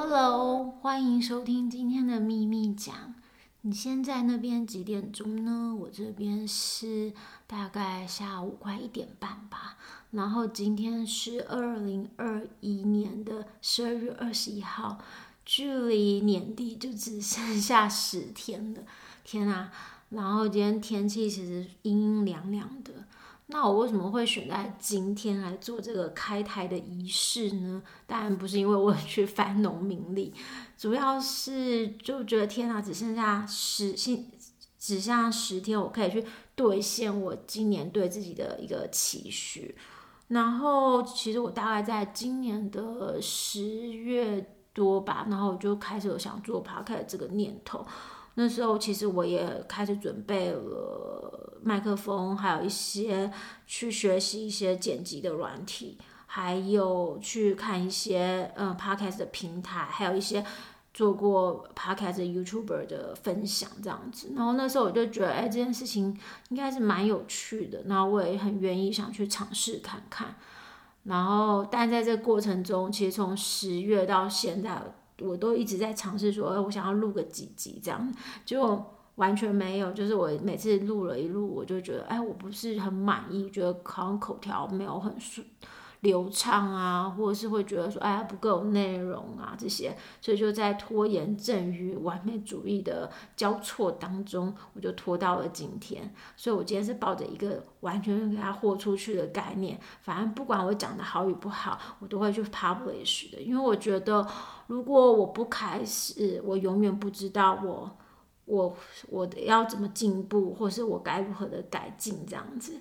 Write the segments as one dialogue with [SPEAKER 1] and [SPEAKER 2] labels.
[SPEAKER 1] Hello，欢迎收听今天的秘密讲。你现在那边几点钟呢？我这边是大概下午快一点半吧。然后今天是二零二一年的十二月二十一号，距离年底就只剩下十天了。天啊！然后今天天气其实阴阴凉凉的。那我为什么会选在今天来做这个开台的仪式呢？当然不是因为我去翻农民历，主要是就觉得天哪，只剩下十，只剩下十天，我可以去兑现我今年对自己的一个期许。然后其实我大概在今年的十月多吧，然后我就开始有想做 podcast 这个念头。那时候其实我也开始准备了麦克风，还有一些去学习一些剪辑的软体，还有去看一些嗯 Podcast 的平台，还有一些做过 Podcast YouTuber 的分享这样子。然后那时候我就觉得，哎，这件事情应该是蛮有趣的，然后我也很愿意想去尝试看看。然后，但在这过程中，其实从十月到现在。我都一直在尝试说，我想要录个几集这样，结果完全没有。就是我每次录了一录，我就觉得，哎，我不是很满意，觉得好像口条没有很顺。流畅啊，或者是会觉得说，哎呀，不够内容啊，这些，所以就在拖延症与完美主义的交错当中，我就拖到了今天。所以我今天是抱着一个完全给它豁出去的概念，反正不管我讲的好与不好，我都会去 publish 的，因为我觉得如果我不开始，我永远不知道我我我要怎么进步，或是我该如何的改进这样子。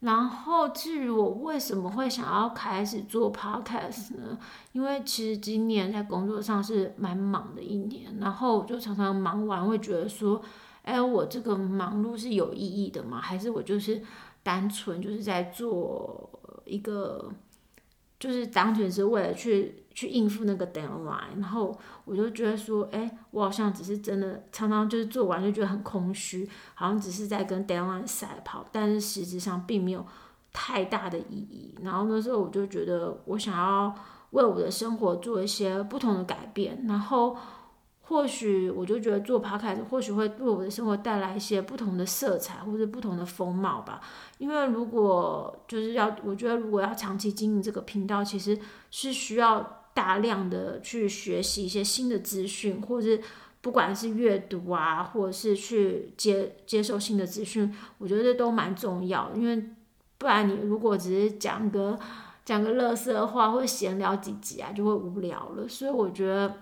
[SPEAKER 1] 然后至于我为什么会想要开始做 podcast 呢？因为其实今年在工作上是蛮忙的一年，然后我就常常忙完会觉得说，哎，我这个忙碌是有意义的吗？还是我就是单纯就是在做一个，就是单纯是为了去。去应付那个 deadline，然后我就觉得说，哎，我好像只是真的常常就是做完就觉得很空虚，好像只是在跟 deadline 赛跑，但是实质上并没有太大的意义。然后那时候我就觉得，我想要为我的生活做一些不同的改变，然后。或许我就觉得做 podcast 或许会为我的生活带来一些不同的色彩或者不同的风貌吧。因为如果就是要，我觉得如果要长期经营这个频道，其实是需要大量的去学习一些新的资讯，或者是不管是阅读啊，或者是去接接受新的资讯，我觉得这都蛮重要。因为不然你如果只是讲个讲个垃圾话或闲聊几集啊，就会无聊了。所以我觉得。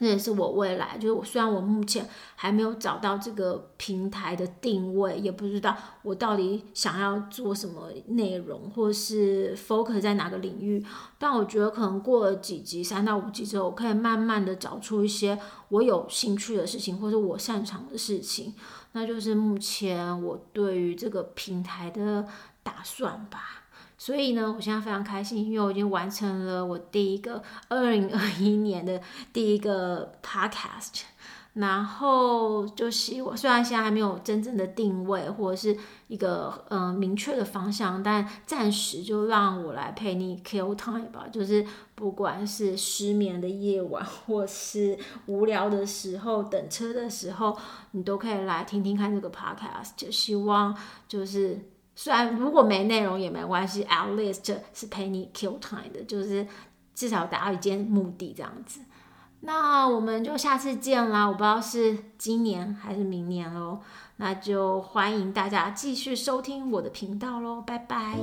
[SPEAKER 1] 这也是我未来，就是我虽然我目前还没有找到这个平台的定位，也不知道我到底想要做什么内容，或是 focus 在哪个领域，但我觉得可能过了几集，三到五集之后，我可以慢慢的找出一些我有兴趣的事情，或者我擅长的事情，那就是目前我对于这个平台的打算吧。所以呢，我现在非常开心，因为我已经完成了我第一个二零二一年的第一个 podcast，然后就希望，虽然现在还没有真正的定位或者是一个嗯、呃、明确的方向，但暂时就让我来陪你 kill time 吧，就是不管是失眠的夜晚，或是无聊的时候，等车的时候，你都可以来听听看这个 podcast，就希望就是。虽然如果没内容也没关系，at least 是陪你 kill time 的，就是至少达到一件目的这样子。那我们就下次见啦！我不知道是今年还是明年喽。那就欢迎大家继续收听我的频道喽，拜拜。